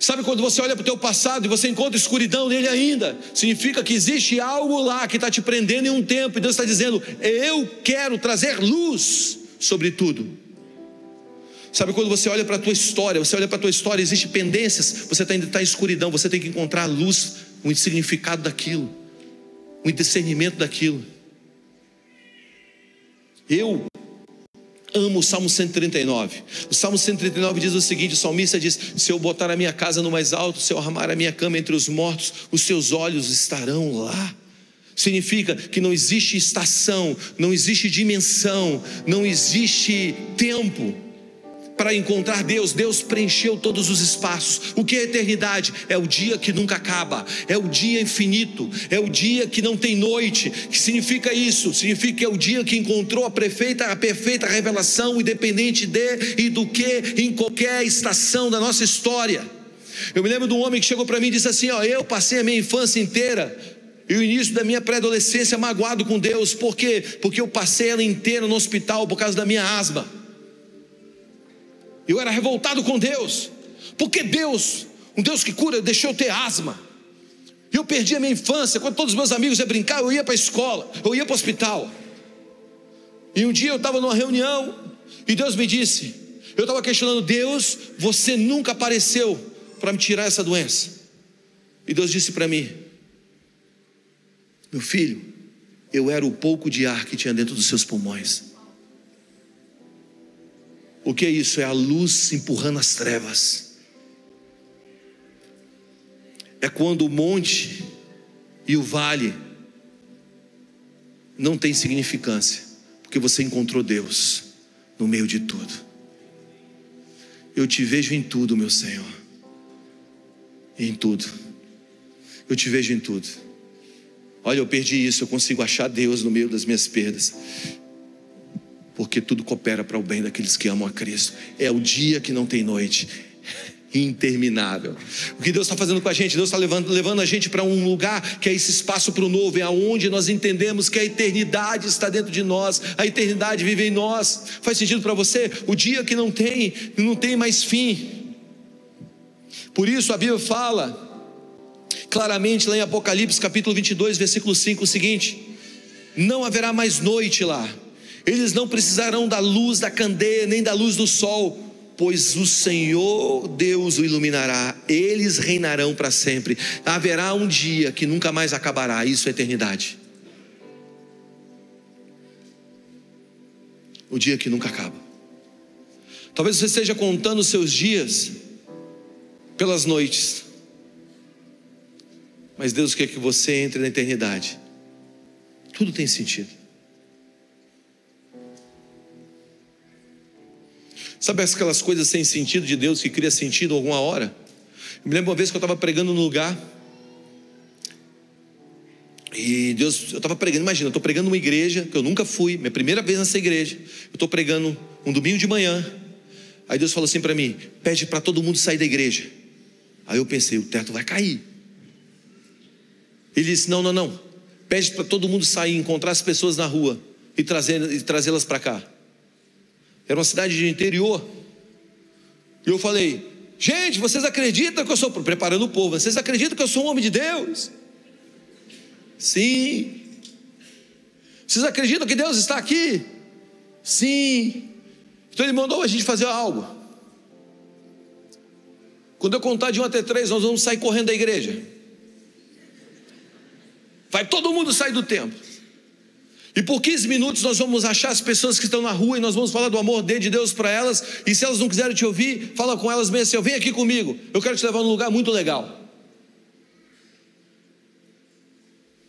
Sabe quando você olha para o teu passado e você encontra escuridão nele ainda? Significa que existe algo lá que está te prendendo em um tempo, e Deus está dizendo: Eu quero trazer luz sobre tudo. Sabe quando você olha para a tua história, você olha para a tua história, existem pendências, você ainda está em escuridão, você tem que encontrar luz, um significado daquilo, um discernimento daquilo. Eu amo o Salmo 139. O Salmo 139 diz o seguinte: o salmista diz: Se eu botar a minha casa no mais alto, se eu armar a minha cama entre os mortos, os seus olhos estarão lá. Significa que não existe estação, não existe dimensão, não existe tempo para encontrar Deus, Deus preencheu todos os espaços. O que é eternidade? É o dia que nunca acaba, é o dia infinito, é o dia que não tem noite. Que significa isso? Significa que é o dia que encontrou a perfeita, a perfeita revelação, independente de e do que em qualquer estação da nossa história. Eu me lembro de um homem que chegou para mim e disse assim: Ó, eu passei a minha infância inteira e o início da minha pré-adolescência magoado com Deus, por quê? Porque eu passei ela inteira no hospital por causa da minha asma. Eu era revoltado com Deus, porque Deus, um Deus que cura, deixou eu ter asma. Eu perdi a minha infância, quando todos os meus amigos iam brincar, eu ia para a escola, eu ia para o hospital. E um dia eu estava numa reunião e Deus me disse: eu estava questionando, Deus, você nunca apareceu para me tirar essa doença. E Deus disse para mim: meu filho, eu era o pouco de ar que tinha dentro dos seus pulmões. O que é isso? É a luz empurrando as trevas. é quando o monte e o vale não tem significância, porque você encontrou Deus no meio de tudo. Eu te vejo em tudo, meu Senhor. Em tudo. Eu te vejo em tudo. Olha, eu perdi isso, eu consigo achar Deus no meio das minhas perdas. Porque tudo coopera para o bem daqueles que amam a Cristo. É o dia que não tem noite [laughs] interminável. O que Deus está fazendo com a gente? Deus está levando, levando a gente para um lugar que é esse espaço para o novo, é aonde nós entendemos que a eternidade está dentro de nós, a eternidade vive em nós. Faz sentido para você? O dia que não tem, não tem mais fim. Por isso a Bíblia fala claramente lá em Apocalipse capítulo 22, versículo 5 o seguinte: Não haverá mais noite lá. Eles não precisarão da luz da candeia, nem da luz do sol pois o Senhor Deus o iluminará, eles reinarão para sempre. Haverá um dia que nunca mais acabará, isso é eternidade. O dia que nunca acaba. Talvez você esteja contando os seus dias pelas noites, mas Deus quer que você entre na eternidade. Tudo tem sentido. Sabe aquelas coisas sem sentido de Deus que cria sentido alguma hora? Eu me lembro uma vez que eu estava pregando no lugar. E Deus, eu estava pregando, imagina, eu estou pregando numa igreja que eu nunca fui, minha primeira vez nessa igreja. Eu estou pregando um domingo de manhã. Aí Deus falou assim para mim: pede para todo mundo sair da igreja. Aí eu pensei: o teto vai cair. Ele disse: não, não, não. Pede para todo mundo sair, encontrar as pessoas na rua e trazê-las para cá. Era uma cidade de interior. E eu falei: gente, vocês acreditam que eu sou. Preparando o povo, vocês acreditam que eu sou um homem de Deus? Sim. Vocês acreditam que Deus está aqui? Sim. Então ele mandou a gente fazer algo. Quando eu contar de um até três, nós vamos sair correndo da igreja. Vai todo mundo sair do templo. E por 15 minutos nós vamos achar as pessoas que estão na rua e nós vamos falar do amor de Deus para elas. E se elas não quiserem te ouvir, fala com elas mesmo assim: vem aqui comigo, eu quero te levar num lugar muito legal.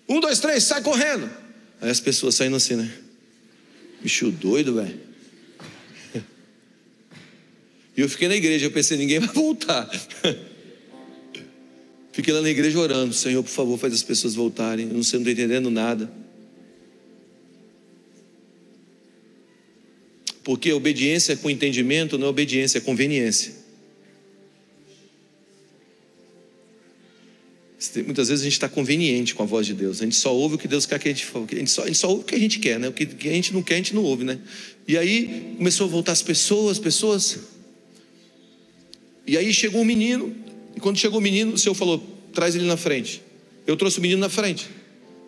Um, dois, três, sai correndo. Aí as pessoas saindo assim, né? Bicho doido, velho. E eu fiquei na igreja, eu pensei, ninguém vai voltar. [laughs] Fiquei lá na igreja orando, Senhor, por favor, faz as pessoas voltarem. Eu não sei, não estou entendendo nada. Porque obediência com entendimento não é obediência, é conveniência. Muitas vezes a gente está conveniente com a voz de Deus. A gente só ouve o que Deus quer que a gente fale. A gente só, a gente só ouve o que a gente quer, né? O que, a gente não quer, a gente não ouve, né? E aí começou a voltar as pessoas, pessoas. E aí chegou um menino. E quando chegou o menino, o Senhor falou: traz ele na frente. Eu trouxe o menino na frente.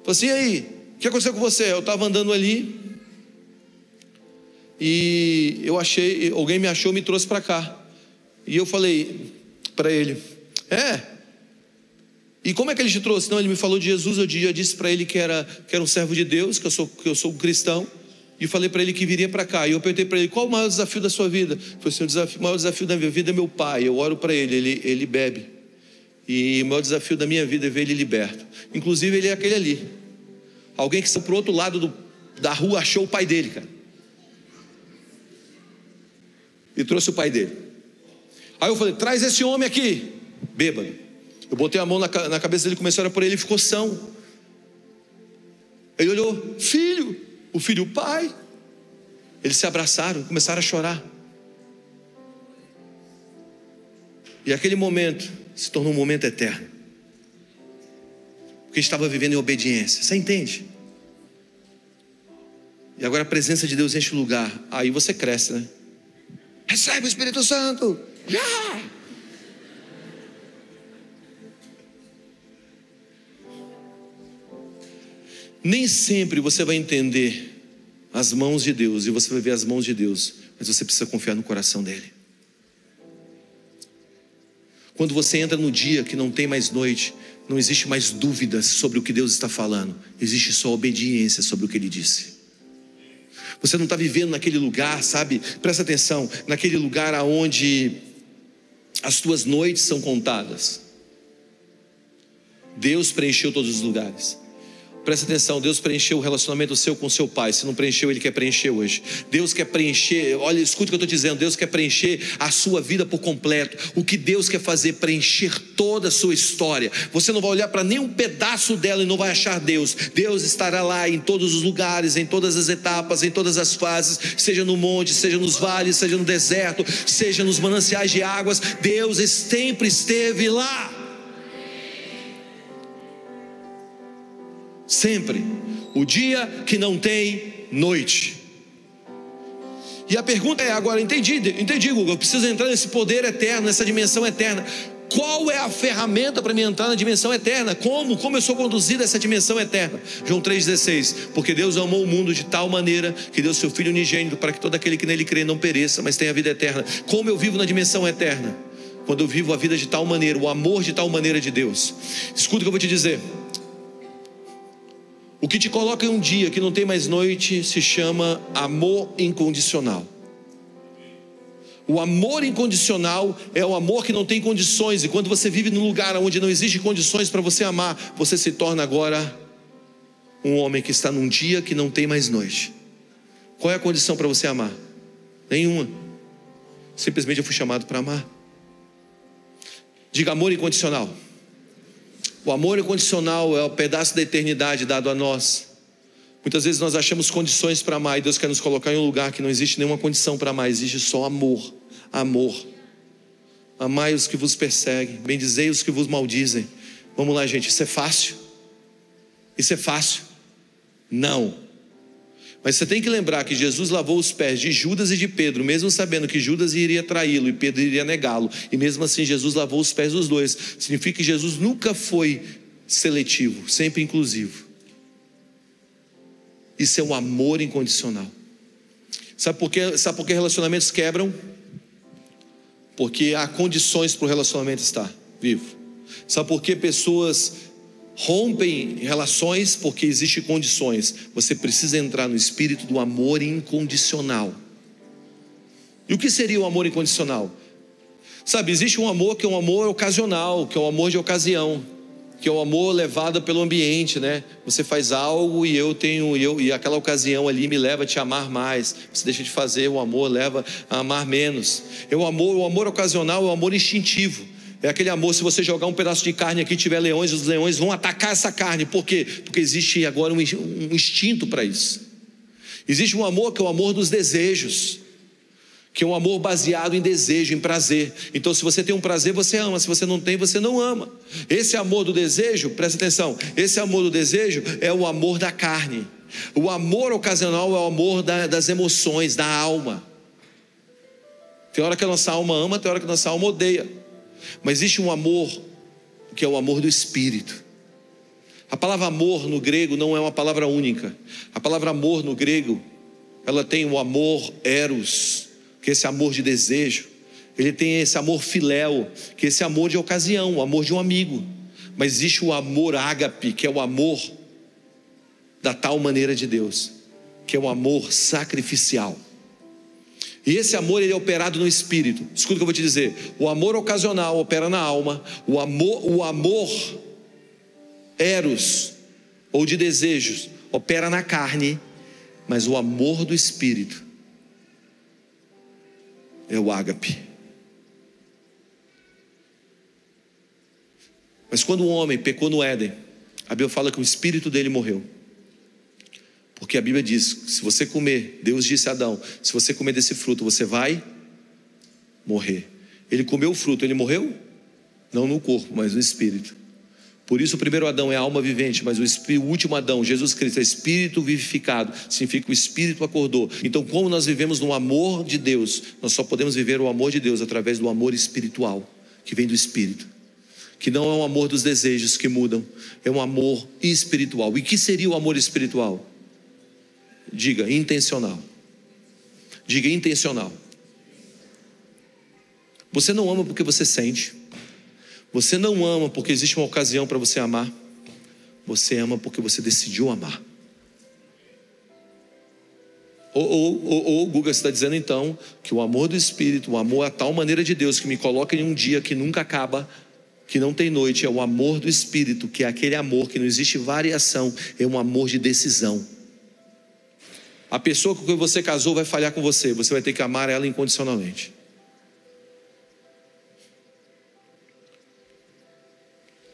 Falei assim: e aí? O que aconteceu com você? Eu estava andando ali e eu achei, alguém me achou, me trouxe para cá. E eu falei para ele: É. E como é que ele te trouxe? Não, ele me falou de Jesus. Eu disse para ele que era, que era um servo de Deus, que eu sou, que eu sou um cristão. E falei para ele que viria para cá. E eu perguntei para ele: Qual o maior desafio da sua vida? Ele falou assim: o, desafio, maior desafio da minha vida é meu pai. Eu oro para ele, ele, ele bebe. E o maior desafio da minha vida é ver ele liberto. Inclusive, ele é aquele ali. Alguém que saiu para o outro lado do, da rua achou o pai dele, cara. E trouxe o pai dele. Aí eu falei: traz esse homem aqui, bêbado. Eu botei a mão na, na cabeça dele, comecei a por ele, ele ficou são. Ele olhou, filho, o filho o pai. Eles se abraçaram, começaram a chorar. E aquele momento se tornou um momento eterno. Porque estava vivendo em obediência. Você entende? E agora a presença de Deus enche o lugar. Aí você cresce, né? Recebe o Espírito Santo. Já! Nem sempre você vai entender as mãos de Deus e você vai ver as mãos de Deus, mas você precisa confiar no coração dele. Quando você entra no dia que não tem mais noite, não existe mais dúvidas sobre o que Deus está falando, existe só obediência sobre o que ele disse. Você não está vivendo naquele lugar, sabe? Presta atenção, naquele lugar aonde as tuas noites são contadas. Deus preencheu todos os lugares. Presta atenção, Deus preencheu o relacionamento seu com seu pai. Se não preencheu, Ele quer preencher hoje. Deus quer preencher, olha, escute o que eu estou dizendo. Deus quer preencher a sua vida por completo. O que Deus quer fazer? Preencher toda a sua história. Você não vai olhar para nenhum pedaço dela e não vai achar Deus. Deus estará lá em todos os lugares, em todas as etapas, em todas as fases, seja no monte, seja nos vales, seja no deserto, seja nos mananciais de águas. Deus sempre esteve lá. Sempre. O dia que não tem noite. E a pergunta é agora, entendi, entendi, Google, eu preciso entrar nesse poder eterno, nessa dimensão eterna. Qual é a ferramenta para me entrar na dimensão eterna? Como? Como eu sou conduzido a essa dimensão eterna? João 3,16. Porque Deus amou o mundo de tal maneira que deu seu Filho unigênito para que todo aquele que nele crê não pereça, mas tenha vida eterna. Como eu vivo na dimensão eterna? Quando eu vivo a vida de tal maneira, o amor de tal maneira de Deus. Escuta o que eu vou te dizer. O que te coloca em um dia que não tem mais noite se chama amor incondicional. O amor incondicional é o amor que não tem condições, e quando você vive num lugar onde não existe condições para você amar, você se torna agora um homem que está num dia que não tem mais noite. Qual é a condição para você amar? Nenhuma. Simplesmente eu fui chamado para amar. Diga amor incondicional. O amor incondicional é o pedaço da eternidade dado a nós. Muitas vezes nós achamos condições para amar e Deus quer nos colocar em um lugar que não existe nenhuma condição para amar, existe só amor. Amor. Amai os que vos perseguem, bendizei os que vos maldizem. Vamos lá, gente, isso é fácil? Isso é fácil? Não. Mas você tem que lembrar que Jesus lavou os pés de Judas e de Pedro, mesmo sabendo que Judas iria traí-lo e Pedro iria negá-lo. E mesmo assim, Jesus lavou os pés dos dois. Significa que Jesus nunca foi seletivo, sempre inclusivo. Isso é um amor incondicional. Sabe por quê? Sabe por que relacionamentos quebram? Porque há condições para o relacionamento estar vivo. Sabe por que pessoas rompem relações? Porque existem condições. Você precisa entrar no espírito do amor incondicional. E o que seria o amor incondicional? Sabe, existe um amor que é um amor ocasional, que é um amor de ocasião que é o amor levado pelo ambiente, né? Você faz algo e eu tenho eu e aquela ocasião ali me leva a te amar mais. Você deixa de fazer, o amor leva a amar menos. É o amor, o amor ocasional é o amor instintivo. É aquele amor, se você jogar um pedaço de carne aqui, tiver leões, os leões vão atacar essa carne. Por quê? Porque existe agora um, instinto para isso. Existe um amor que é o amor dos desejos que é um amor baseado em desejo, em prazer. Então, se você tem um prazer, você ama, se você não tem, você não ama. Esse amor do desejo, presta atenção, esse amor do desejo é o amor da carne. O amor ocasional é o amor da, das emoções, da alma. Tem hora que a nossa alma ama, tem hora que a nossa alma odeia. Mas existe um amor que é o amor do espírito. A palavra amor no grego não é uma palavra única. A palavra amor no grego, ela tem o amor eros, que esse amor de desejo, ele tem esse amor filéu, que esse amor de ocasião, o amor de um amigo. Mas existe o amor ágape, que é o amor da tal maneira de Deus, que é o amor sacrificial. E esse amor ele é operado no espírito. Escuta o que eu vou te dizer. O amor ocasional opera na alma. O amor, o amor eros ou de desejos opera na carne, mas o amor do espírito é o ágape. Mas quando o homem pecou no Éden, a Bíblia fala que o espírito dele morreu. Porque a Bíblia diz: se você comer, Deus disse a Adão: se você comer desse fruto, você vai morrer. Ele comeu o fruto, ele morreu? Não no corpo, mas no espírito. Por isso o primeiro Adão é a alma vivente, mas o, último Adão, Jesus Cristo, é espírito vivificado, significa que o espírito acordou. Então, como nós vivemos no amor de Deus, nós só podemos viver o amor de Deus através do amor espiritual, que vem do espírito. Que não é um amor dos desejos que mudam, é um amor espiritual. E que seria o amor espiritual? Diga intencional. Diga intencional. Você não ama porque você sente. Você não ama porque existe uma ocasião para você amar. Você ama porque você decidiu amar. Ou, ou, ou, ou Guga está dizendo então que o amor do Espírito, o amor a tal maneira de Deus que me coloca em um dia que nunca acaba, que não tem noite é o amor do Espírito, que é aquele amor que não existe variação, é um amor de decisão. A pessoa com quem você casou vai falhar com você, você vai ter que amar ela incondicionalmente.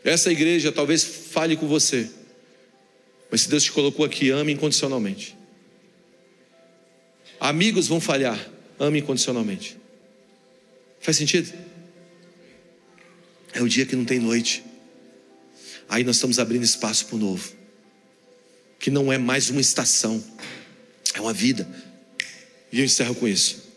Essa igreja talvez fale com você, mas se Deus te colocou aqui, ame incondicionalmente. Amigos vão falhar, ame incondicionalmente. Faz sentido? É o dia que não tem noite. Aí nós estamos abrindo espaço para o novo, que não é mais uma estação, é uma vida. E eu encerro com isso.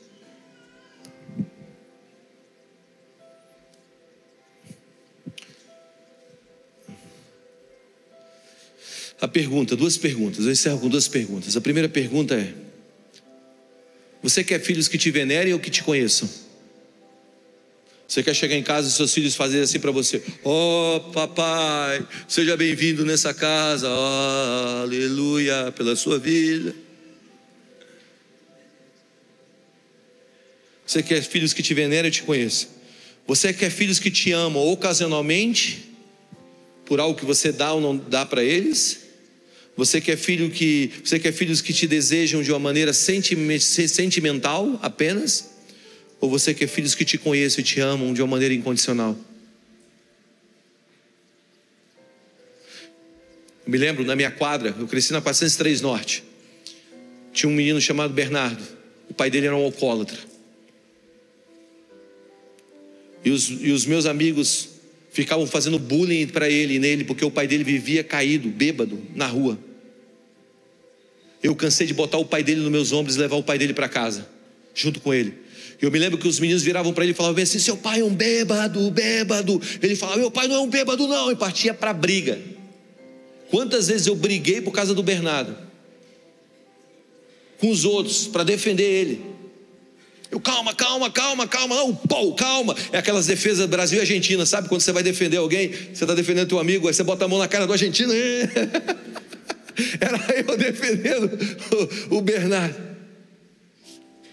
A pergunta, duas perguntas, eu encerro com duas perguntas. A primeira pergunta é: Você quer filhos que te venerem ou que te conheçam? Você quer chegar em casa e seus filhos fazerem assim para você: Oh, papai, seja bem-vindo nessa casa, oh, aleluia, pela sua vida. Você quer filhos que te venerem e te conheçam? Você quer filhos que te amam ocasionalmente, por algo que você dá ou não dá para eles? Você quer filho que você quer filhos que te desejam de uma maneira sentimental apenas? Ou você quer filhos que te conheçam e te amam de uma maneira incondicional? Eu me lembro na minha quadra, eu cresci na 403 Norte. Tinha um menino chamado Bernardo. O pai dele era um alcoólatra. E os, e os meus amigos ficavam fazendo bullying para ele e nele, porque o pai dele vivia caído, bêbado, na rua. Eu cansei de botar o pai dele nos meus ombros e levar o pai dele para casa, junto com ele. Eu me lembro que os meninos viravam para ele e falavam assim: seu pai é um bêbado, bêbado. Ele falava: meu pai não é um bêbado, não. E partia para briga. Quantas vezes eu briguei por causa do Bernardo? Com os outros, para defender ele. Eu, calma, calma, calma, calma, não, pô, calma. É aquelas defesas Brasil e Argentina, sabe? Quando você vai defender alguém, você está defendendo teu amigo, aí você bota a mão na cara do argentino. [laughs] Era eu defendendo o, o Bernardo.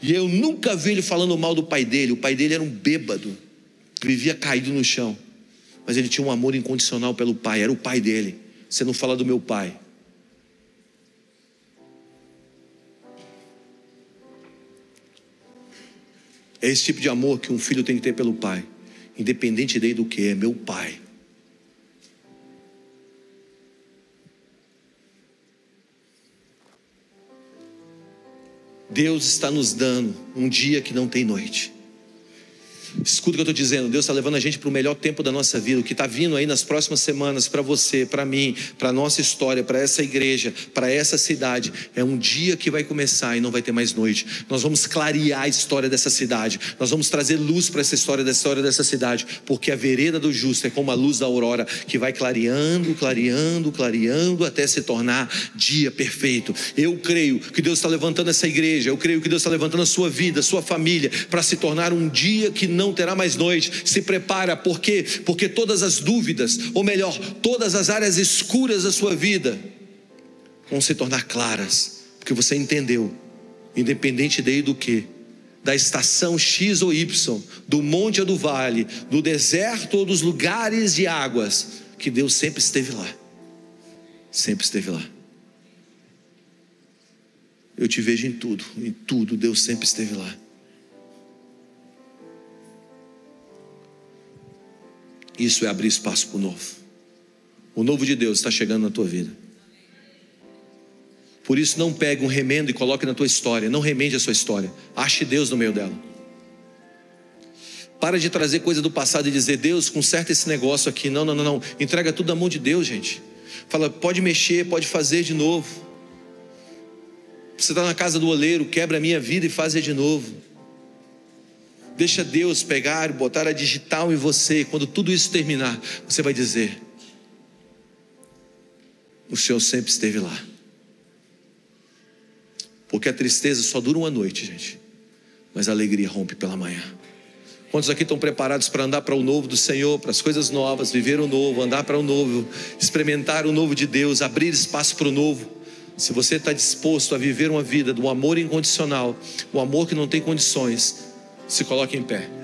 E eu nunca vi ele falando mal do pai dele. O pai dele era um bêbado, vivia caído no chão. Mas ele tinha um amor incondicional pelo pai, era o pai dele. Você não fala do meu pai. É esse tipo de amor que um filho tem que ter pelo pai, independente dele do que é, meu pai. Deus está nos dando um dia que não tem noite. Escuta o que eu estou dizendo. Deus está levando a gente para o melhor tempo da nossa vida. O que está vindo aí nas próximas semanas para você, para mim, para a nossa história, para essa igreja, para essa cidade, é um dia que vai começar e não vai ter mais noite. Nós vamos clarear a história dessa cidade. Nós vamos trazer luz para essa história, dessa história dessa cidade, porque a vereda do justo é como a luz da aurora que vai clareando, clareando, clareando até se tornar dia perfeito. Eu creio que Deus está levantando essa igreja. Eu creio que Deus está levantando a sua vida, a sua família, para se tornar um dia que não não terá mais noite. Se prepara, por quê? Porque todas as dúvidas, ou melhor, todas as áreas escuras da sua vida vão se tornar claras, porque você entendeu, independente daí do que, da estação X ou Y, do monte ou do vale, do deserto ou dos lugares de águas, que Deus sempre esteve lá. Sempre esteve lá. Eu te vejo em tudo, em tudo, Deus sempre esteve lá. Isso é abrir espaço para o novo. O novo de Deus está chegando na tua vida. Por isso, não pegue um remendo e coloque na tua história. Não remende a sua história. Ache Deus no meio dela. Para de trazer coisa do passado e dizer, Deus, conserta esse negócio aqui. Não, não, não, não. Entrega tudo na mão de Deus, gente. Fala, pode mexer, pode fazer de novo. Você está na casa do oleiro, quebra a minha vida e faz de novo. Deixa Deus pegar, botar a digital em você. Quando tudo isso terminar, você vai dizer: O Senhor sempre esteve lá. Porque a tristeza só dura uma noite, gente. Mas a alegria rompe pela manhã. Quantos aqui estão preparados para andar para o novo do Senhor, para as coisas novas, viver o novo, andar para o novo, experimentar o novo de Deus, abrir espaço para o novo? Se você está disposto a viver uma vida do amor incondicional, o amor que não tem condições, se coloque em pé.